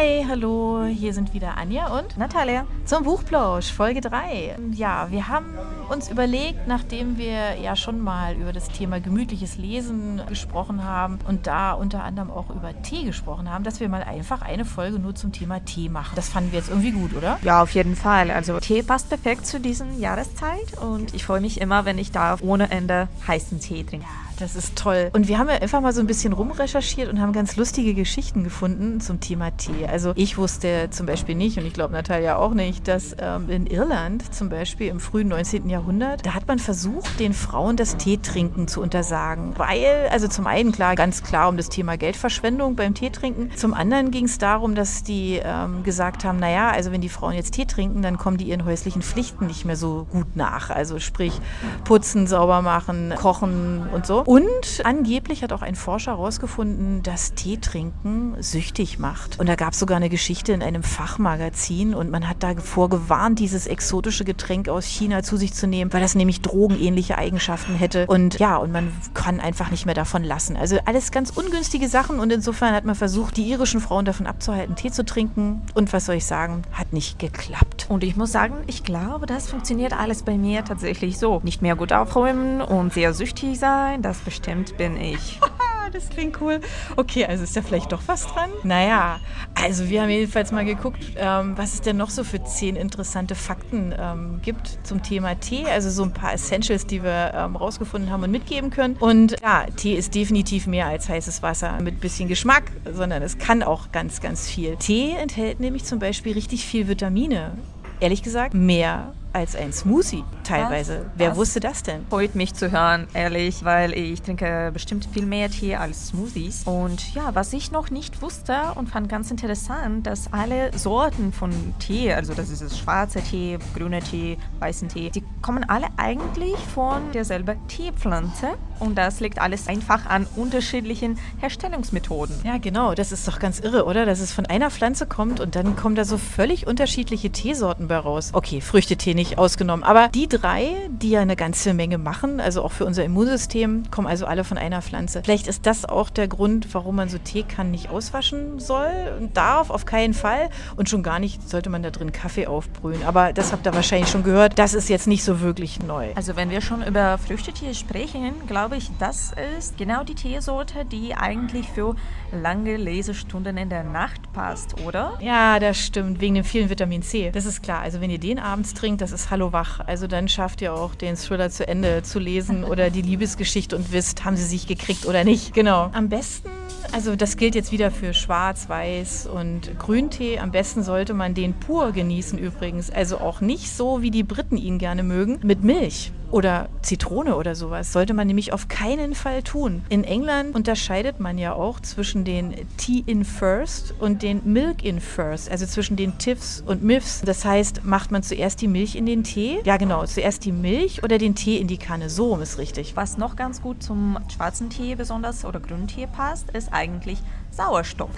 Hi, hallo, hier sind wieder Anja und Natalia zum Buchplausch, Folge 3. Ja, wir haben uns überlegt, nachdem wir ja schon mal über das Thema gemütliches Lesen gesprochen haben und da unter anderem auch über Tee gesprochen haben, dass wir mal einfach eine Folge nur zum Thema Tee machen. Das fanden wir jetzt irgendwie gut, oder? Ja, auf jeden Fall. Also Tee passt perfekt zu diesen Jahreszeit und ich freue mich immer, wenn ich da ohne Ende heißen Tee trinke. Das ist toll. Und wir haben ja einfach mal so ein bisschen rumrecherchiert und haben ganz lustige Geschichten gefunden zum Thema Tee. Also ich wusste zum Beispiel nicht, und ich glaube Natalia auch nicht, dass ähm, in Irland zum Beispiel im frühen 19. Jahrhundert, da hat man versucht, den Frauen das Teetrinken zu untersagen. Weil, also zum einen klar, ganz klar um das Thema Geldverschwendung beim Teetrinken. Zum anderen ging es darum, dass die ähm, gesagt haben, naja, also wenn die Frauen jetzt Tee trinken, dann kommen die ihren häuslichen Pflichten nicht mehr so gut nach. Also sprich putzen, sauber machen, kochen und so. Und angeblich hat auch ein Forscher herausgefunden, dass Tee trinken süchtig macht. Und da gab es sogar eine Geschichte in einem Fachmagazin und man hat davor gewarnt, dieses exotische Getränk aus China zu sich zu nehmen, weil das nämlich drogenähnliche Eigenschaften hätte. Und ja, und man kann einfach nicht mehr davon lassen. Also alles ganz ungünstige Sachen und insofern hat man versucht, die irischen Frauen davon abzuhalten, Tee zu trinken. Und was soll ich sagen, hat nicht geklappt. Und ich muss sagen, ich glaube, das funktioniert alles bei mir tatsächlich so. Nicht mehr gut aufräumen und sehr süchtig sein, das bestimmt bin ich. das klingt cool. Okay, also ist da vielleicht doch was dran? Naja, also wir haben jedenfalls mal geguckt, ähm, was es denn noch so für zehn interessante Fakten ähm, gibt zum Thema Tee. Also so ein paar Essentials, die wir ähm, rausgefunden haben und mitgeben können. Und ja, Tee ist definitiv mehr als heißes Wasser mit bisschen Geschmack, sondern es kann auch ganz, ganz viel. Tee enthält nämlich zum Beispiel richtig viel Vitamine. Ehrlich gesagt, mehr als ein Smoothie teilweise. Was? Wer Was? wusste das denn? Freut mich zu hören, ehrlich, weil ich trinke bestimmt viel mehr Tee als Smoothies. Und ja, was ich noch nicht wusste und fand ganz interessant, dass alle Sorten von Tee, also das ist das schwarze Tee, grüne Tee, weißen Tee, die kommen alle eigentlich von derselben Teepflanze. Und das liegt alles einfach an unterschiedlichen Herstellungsmethoden. Ja, genau. Das ist doch ganz irre, oder? Dass es von einer Pflanze kommt und dann kommen da so völlig unterschiedliche Teesorten bei raus. Okay, Früchtetee nicht ausgenommen. Aber die drei, die ja eine ganze Menge machen, also auch für unser Immunsystem, kommen also alle von einer Pflanze. Vielleicht ist das auch der Grund, warum man so Teekannen nicht auswaschen soll und darf, auf keinen Fall. Und schon gar nicht sollte man da drin Kaffee aufbrühen. Aber das habt ihr wahrscheinlich schon gehört. Das ist jetzt nicht so wirklich neu. Also wenn wir schon über Früchtetee sprechen, glaube ich, das ist genau die Teesorte, die eigentlich für lange Lesestunden in der Nacht passt, oder? Ja, das stimmt, wegen dem vielen Vitamin C. Das ist klar. Also wenn ihr den abends trinkt, das das ist Hallo Wach. Also dann schafft ihr auch den Thriller zu Ende zu lesen oder die Liebesgeschichte und wisst, haben sie sich gekriegt oder nicht. Genau. Am besten, also das gilt jetzt wieder für Schwarz, Weiß und Grüntee. Am besten sollte man den pur genießen übrigens. Also auch nicht so, wie die Briten ihn gerne mögen, mit Milch oder Zitrone oder sowas. Sollte man nämlich auf keinen Fall tun. In England unterscheidet man ja auch zwischen den Tea in First und den Milk in First, also zwischen den Tiffs und Miffs. Das heißt, macht man zuerst die Milch in den Tee? Ja, genau, zuerst die Milch oder den Tee in die Kanne. So ist richtig. Was noch ganz gut zum schwarzen Tee besonders oder grünen Tee passt, ist eigentlich Sauerstoff.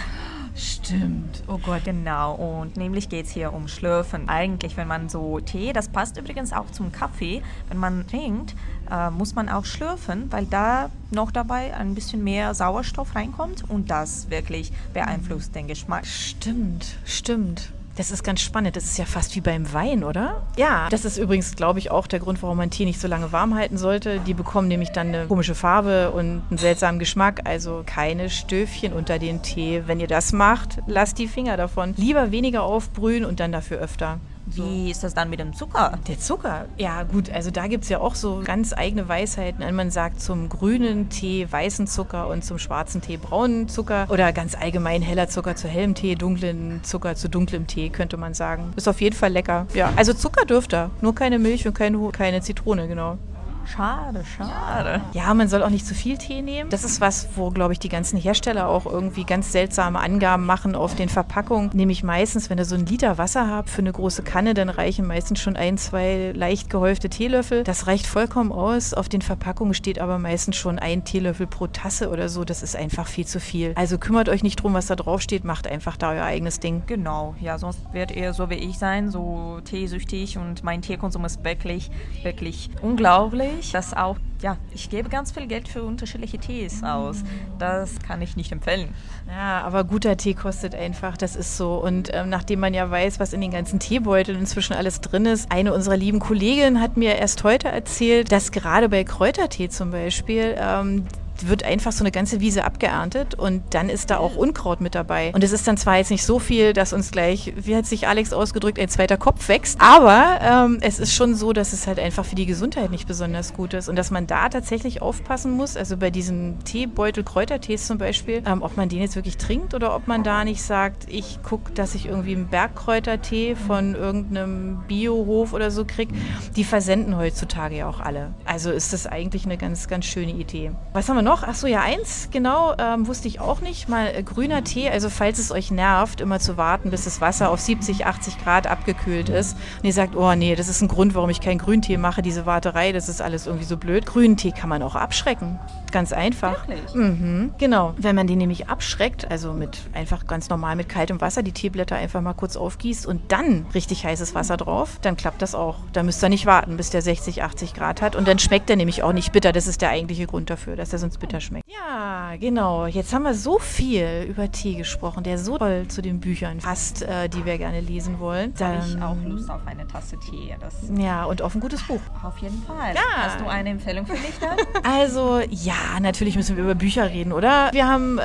Stimmt. Oh Gott. Genau. Und nämlich geht es hier um Schlürfen. Eigentlich, wenn man so Tee, das passt übrigens auch zum Kaffee, wenn man trinkt, äh, muss man auch schlürfen, weil da noch dabei ein bisschen mehr Sauerstoff reinkommt und das wirklich beeinflusst den Geschmack. Stimmt, stimmt. Das ist ganz spannend. Das ist ja fast wie beim Wein, oder? Ja. Das ist übrigens, glaube ich, auch der Grund, warum man Tee nicht so lange warm halten sollte. Die bekommen nämlich dann eine komische Farbe und einen seltsamen Geschmack. Also keine Stöfchen unter den Tee. Wenn ihr das macht, lasst die Finger davon. Lieber weniger aufbrühen und dann dafür öfter. Wie ist das dann mit dem Zucker? Der Zucker? Ja, gut, also da gibt es ja auch so ganz eigene Weisheiten. Man sagt zum grünen Tee weißen Zucker und zum schwarzen Tee braunen Zucker. Oder ganz allgemein heller Zucker zu hellem Tee, dunklen Zucker zu dunklem Tee, könnte man sagen. Ist auf jeden Fall lecker. Ja, also Zucker dürft ihr. Nur keine Milch und keine, keine Zitrone, genau. Schade, schade. Ja, man soll auch nicht zu viel Tee nehmen. Das ist was, wo, glaube ich, die ganzen Hersteller auch irgendwie ganz seltsame Angaben machen auf den Verpackungen. Nämlich meistens, wenn ihr so einen Liter Wasser habt für eine große Kanne, dann reichen meistens schon ein, zwei leicht gehäufte Teelöffel. Das reicht vollkommen aus. Auf den Verpackungen steht aber meistens schon ein Teelöffel pro Tasse oder so. Das ist einfach viel zu viel. Also kümmert euch nicht drum, was da drauf steht. Macht einfach da euer eigenes Ding. Genau. Ja, sonst werdet ihr so wie ich sein, so teesüchtig und mein Teekonsum ist wirklich, wirklich unglaublich ehrlich, dass auch, ja, ich gebe ganz viel Geld für unterschiedliche Tees aus. Das kann ich nicht empfehlen. Ja, aber guter Tee kostet einfach, das ist so. Und ähm, nachdem man ja weiß, was in den ganzen Teebeuteln inzwischen alles drin ist, eine unserer lieben Kolleginnen hat mir erst heute erzählt, dass gerade bei Kräutertee zum Beispiel ähm, wird einfach so eine ganze Wiese abgeerntet und dann ist da auch Unkraut mit dabei. Und es ist dann zwar jetzt nicht so viel, dass uns gleich, wie hat sich Alex ausgedrückt, ein zweiter Kopf wächst, aber ähm, es ist schon so, dass es halt einfach für die Gesundheit nicht besonders gut ist und dass man da tatsächlich aufpassen muss, also bei diesen Teebeutel, Kräutertees zum Beispiel, ähm, ob man den jetzt wirklich trinkt oder ob man da nicht sagt, ich gucke, dass ich irgendwie einen Bergkräutertee von irgendeinem Biohof oder so kriege. Die versenden heutzutage ja auch alle. Also ist das eigentlich eine ganz, ganz schöne Idee. Was haben wir noch? Ach so, ja, eins, genau, ähm, wusste ich auch nicht. Mal äh, grüner Tee, also falls es euch nervt, immer zu warten, bis das Wasser auf 70, 80 Grad abgekühlt ist. Und ihr sagt, oh nee, das ist ein Grund, warum ich keinen Grüntee mache, diese Warterei, das ist alles irgendwie so blöd. Grünen Tee kann man auch abschrecken. Ganz einfach. Wirklich? Mhm, genau. Wenn man den nämlich abschreckt, also mit einfach ganz normal mit kaltem Wasser, die Teeblätter einfach mal kurz aufgießt und dann richtig heißes Wasser drauf, dann klappt das auch. Da müsst ihr nicht warten, bis der 60, 80 Grad hat. Und dann schmeckt er nämlich auch nicht bitter. Das ist der eigentliche Grund dafür, dass er sonst bitter schmeckt. Ja, genau. Jetzt haben wir so viel über Tee gesprochen, der so toll zu den Büchern passt, äh, die wir gerne lesen wollen. Habe ich Dann- auch Lust auf eine Tasse Tee. Das Ja, und auf ein gutes Buch. auf jeden Fall. Ja. Hast du eine Empfehlung für mich dann? Also, ja, natürlich müssen wir über Bücher reden, oder? Wir haben äh,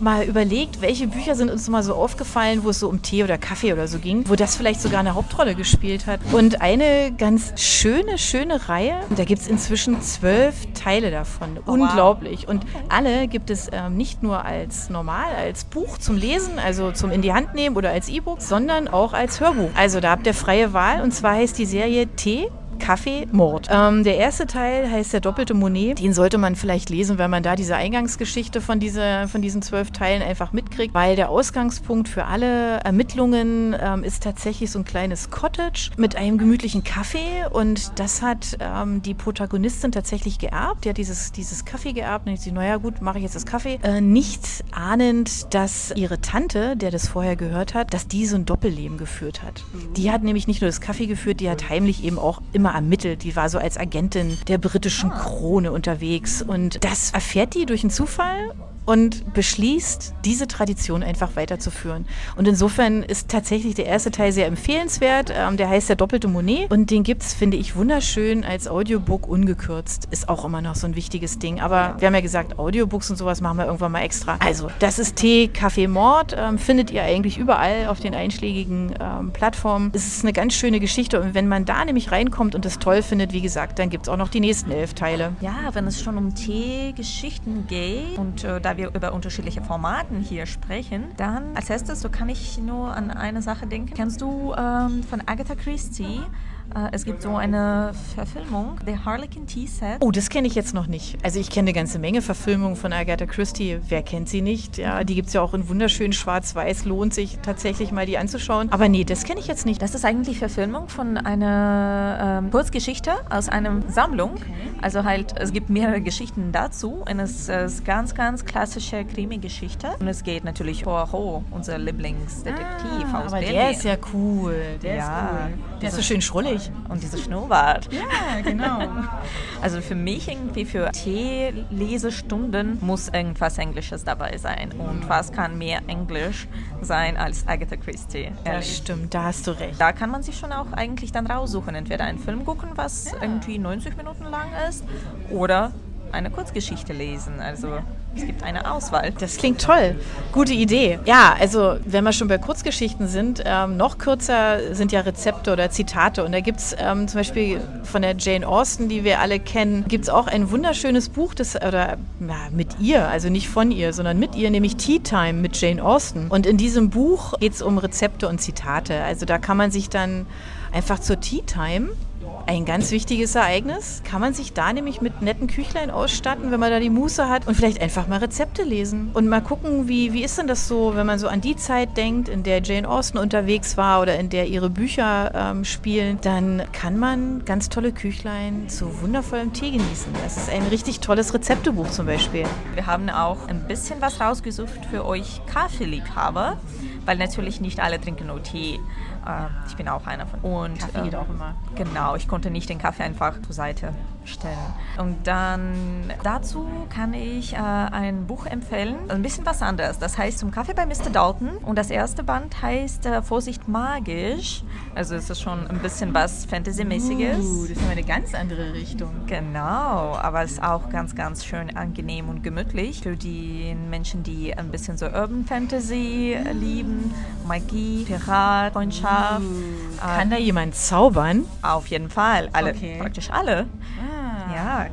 mal überlegt, welche Bücher sind uns mal so aufgefallen, wo es so um Tee oder Kaffee oder so ging, wo das vielleicht sogar eine Hauptrolle gespielt hat. Und eine ganz schöne, schöne Reihe, da gibt es inzwischen zwölf Teile davon. wow. Unglaublich. Und alle gibt es ähm, nicht nur als normal, als Buch zum Lesen, also zum in die Hand nehmen oder als E-Book, sondern auch als Hörbuch. Also da habt ihr freie Wahl und zwar heißt die Serie Tee. Kaffee, Mord. Ähm, der erste Teil heißt der doppelte Monet. Den sollte man vielleicht lesen, wenn man da diese Eingangsgeschichte von, diese, von diesen zwölf Teilen einfach mitkriegt, weil der Ausgangspunkt für alle Ermittlungen ähm, ist tatsächlich so ein kleines Cottage mit einem gemütlichen Kaffee und das hat ähm, die Protagonistin tatsächlich geerbt. Die hat dieses, dieses Kaffee geerbt und ich sie, naja gut, mache ich jetzt das Kaffee. Äh, nicht ahnend, dass ihre Tante, der das vorher gehört hat, dass die so ein Doppelleben geführt hat. Die hat nämlich nicht nur das Kaffee geführt, die hat heimlich eben auch immer ermittelt. Die war so als Agentin der britischen Krone unterwegs und das erfährt die durch einen Zufall und beschließt, diese Tradition einfach weiterzuführen. Und insofern ist tatsächlich der erste Teil sehr empfehlenswert. Ähm, der heißt der doppelte Monet und den gibt es, finde ich, wunderschön als Audiobook ungekürzt. Ist auch immer noch so ein wichtiges Ding. Aber wir haben ja gesagt, Audiobooks und sowas machen wir irgendwann mal extra. Also, das ist Tee, Kaffee, Mord. Ähm, findet ihr eigentlich überall auf den einschlägigen ähm, Plattformen. Es ist eine ganz schöne Geschichte und wenn man da nämlich reinkommt und es toll findet, wie gesagt, dann gibt es auch noch die nächsten elf Teile. Ja, wenn es schon um Teegeschichten geht und äh, da wir über unterschiedliche Formaten hier sprechen, dann als erstes, so kann ich nur an eine Sache denken. Kennst du ähm, von Agatha Christie? Äh, es gibt so eine Verfilmung, The Harlequin Tea Set. Oh, das kenne ich jetzt noch nicht. Also ich kenne eine ganze Menge Verfilmungen von Agatha Christie. Wer kennt sie nicht? Ja, die gibt es ja auch in wunderschön schwarz-weiß. Lohnt sich tatsächlich mal die anzuschauen. Aber nee, das kenne ich jetzt nicht. Das ist eigentlich Verfilmung von einer ähm, Kurzgeschichte aus einer Sammlung. Also halt, es gibt mehrere Geschichten dazu. Und es ist ganz, ganz klassische Krimi-Geschichte. Und es geht natürlich Poirot, unser Lieblingsdetektiv aus Ah, aber Berlin. der ist ja cool. Der Ja. ist cool. Der ist so schön schrullig. Und dieser Schnurrbart. Ja, genau. Also für mich irgendwie für Tee-Lesestunden muss irgendwas Englisches dabei sein. Und was kann mehr Englisch sein als Agatha Christie? Das ehrlich. stimmt, da hast du recht. Da kann man sich schon auch eigentlich dann raussuchen. Entweder einen Film gucken, was irgendwie 90 Minuten lang ist, oder eine Kurzgeschichte lesen. Also es gibt eine Auswahl. Das klingt toll. Gute Idee. Ja, also wenn wir schon bei Kurzgeschichten sind, ähm, noch kürzer sind ja Rezepte oder Zitate. Und da gibt es ähm, zum Beispiel von der Jane Austen, die wir alle kennen, gibt es auch ein wunderschönes Buch, das, oder ja, mit ihr, also nicht von ihr, sondern mit ihr, nämlich Tea Time mit Jane Austen. Und in diesem Buch geht es um Rezepte und Zitate. Also da kann man sich dann einfach zur Tea Time ein ganz wichtiges Ereignis. Kann man sich da nämlich mit netten Küchlein ausstatten, wenn man da die Muße hat und vielleicht einfach mal Rezepte lesen und mal gucken, wie, wie ist denn das so, wenn man so an die Zeit denkt, in der Jane Austen unterwegs war oder in der ihre Bücher ähm, spielen, dann kann man ganz tolle Küchlein zu wundervollem Tee genießen. Das ist ein richtig tolles Rezeptebuch zum Beispiel. Wir haben auch ein bisschen was rausgesucht für euch Kaffeeliebhaber, weil natürlich nicht alle trinken nur Tee. Äh, Ich bin auch einer von. Und Kaffee geht ähm, auch immer. Genau, ich konnte nicht den Kaffee einfach zur Seite bestellen. Und dann dazu kann ich äh, ein Buch empfehlen, ein bisschen was anderes. Das heißt Zum Kaffee bei Mr. Dalton und das erste Band heißt äh, Vorsicht magisch. Also es ist schon ein bisschen was Fantasy-mäßiges. Uh, das ist eine ganz andere Richtung. Genau, aber es ist auch ganz, ganz schön angenehm und gemütlich für die Menschen, die ein bisschen so Urban Fantasy lieben, Magie, Pirat, Freundschaft. Uh, kann äh, da jemand zaubern? Auf jeden Fall, alle, Okay. praktisch alle. Ah,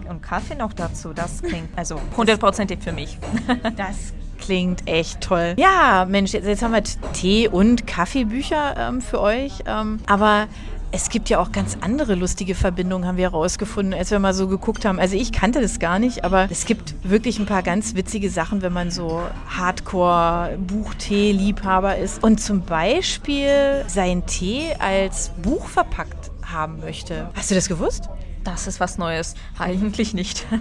Und Kaffee noch dazu, das klingt also hundertprozentig für mich. das klingt echt toll. Ja, Mensch, jetzt, jetzt haben wir Tee- und Kaffeebücher ähm, für euch. Ähm, aber es gibt ja auch ganz andere lustige Verbindungen, haben wir herausgefunden, als wir mal so geguckt haben. Also ich kannte das gar nicht, aber es gibt wirklich ein paar ganz witzige Sachen, wenn man so Hardcore-Buchtee-Liebhaber ist und zum Beispiel seinen Tee als Buch verpackt haben möchte. Hast du das gewusst? Das ist was Neues. Eigentlich nicht.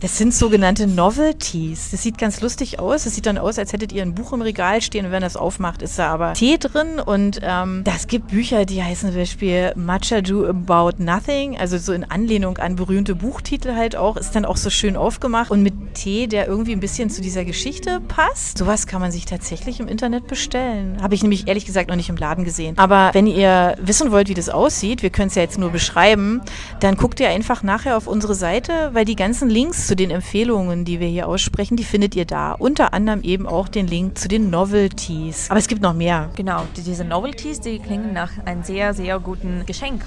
Das sind sogenannte Novelties. Das sieht ganz lustig aus. Das sieht dann aus, als hättet ihr ein Buch im Regal stehen und wenn das aufmacht, ist da aber Tee drin. Und ähm, das gibt Bücher, die heißen zum Beispiel Much Ado About Nothing, also so in Anlehnung an berühmte Buchtitel halt auch. Ist dann auch so schön aufgemacht und mit Tee, der irgendwie ein bisschen zu dieser Geschichte passt. Sowas kann man sich tatsächlich im Internet bestellen. Habe ich nämlich ehrlich gesagt noch nicht im Laden gesehen. Aber wenn ihr wissen wollt, wie das aussieht, wir können es ja jetzt nur beschreiben, dann guckt ihr einfach nachher auf unsere Seite, weil die ganzen Links zu den Empfehlungen, die wir hier aussprechen, die findet ihr da. Unter anderem eben auch den Link zu den Novelties. Aber es gibt noch mehr. genau, die- diese Novelties, die klingen nach einem sehr, sehr guten Geschenk.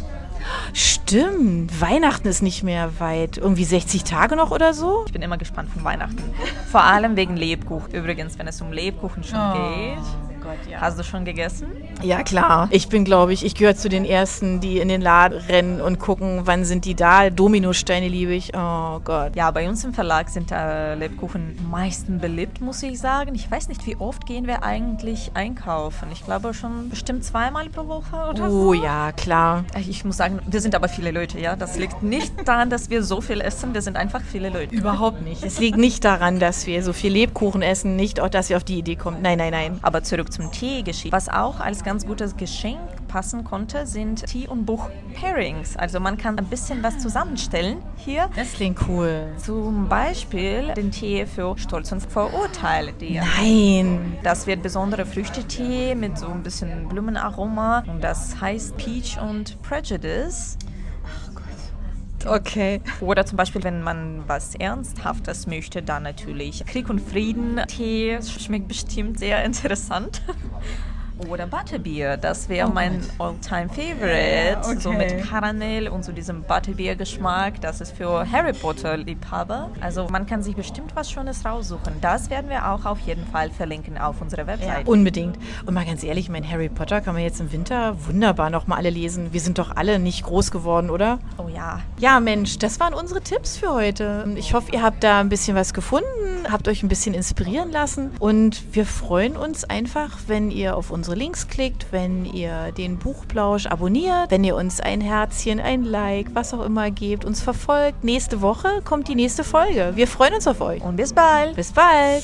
Stimmt, Weihnachten ist nicht mehr weit. Irgendwie 60 Tage noch oder so? Ich bin immer gespannt von Weihnachten. Vor allem wegen Lebkuchen. Übrigens, wenn es um Lebkuchen schon geht. Gott, ja. Hast du schon gegessen? Ja, klar. Ich bin, glaube ich, ich gehöre zu den Ersten, die in den Laden rennen und gucken, wann sind die da. Dominosteine liebe ich. Oh Gott. Ja, bei uns im Verlag sind äh, Lebkuchen am meisten beliebt, muss ich sagen. Ich weiß nicht, wie oft gehen wir eigentlich einkaufen. Ich glaube schon bestimmt zweimal pro Woche oder so. Oh ja, klar. Ich muss sagen, wir sind aber viele Leute, ja. Das liegt nicht daran, dass wir so viel essen, wir sind einfach viele Leute. Überhaupt nicht. Es liegt nicht daran, dass wir so viel Lebkuchen essen, nicht auch, dass ihr auf die Idee kommt. Nein, nein, nein. Aber zurück zum Tee-Geschenk. Was auch als ganz gutes Geschenk passen konnte, sind Tee- und Buch-Pairings. Also man kann ein bisschen was zusammenstellen hier. Das klingt cool. Zum Beispiel den Tee für Stolz und Vorurteile. Die Nein. Das wird besondere Früchtetee mit so ein bisschen Blumenaroma und das heißt Peach und Prejudice. Okay. Oder zum Beispiel, wenn man was Ernsthaftes möchte, dann natürlich Krieg und Frieden Tee schmeckt bestimmt sehr interessant. Oder Butterbier, das wäre mein all-time favorite. Ja, okay. So mit Karamell und so diesem Butterbier-Geschmack. Das ist für Harry Potter-Liebhaber. Also man kann sich bestimmt was Schönes raussuchen. Das werden wir auch auf jeden Fall verlinken auf unserer Ja, Website. unbedingt. Und mal ganz ehrlich, mein Harry Potter kann man jetzt im Winter wunderbar nochmal alle lesen. Wir sind doch alle nicht groß geworden, oder? oh ja, Ja, Mensch, das waren unsere Tipps für heute. Ich hoffe, ihr habt da ein bisschen was gefunden, habt euch ein bisschen inspirieren lassen und wir freuen uns einfach, wenn ihr auf unsere Links klickt, wenn ihr den Buchplausch abonniert, wenn ihr uns ein Herzchen, ein Like, was auch immer gebt, uns verfolgt. Nächste Woche kommt die nächste Folge. Wir freuen uns auf euch. und bis bald. Bis bald.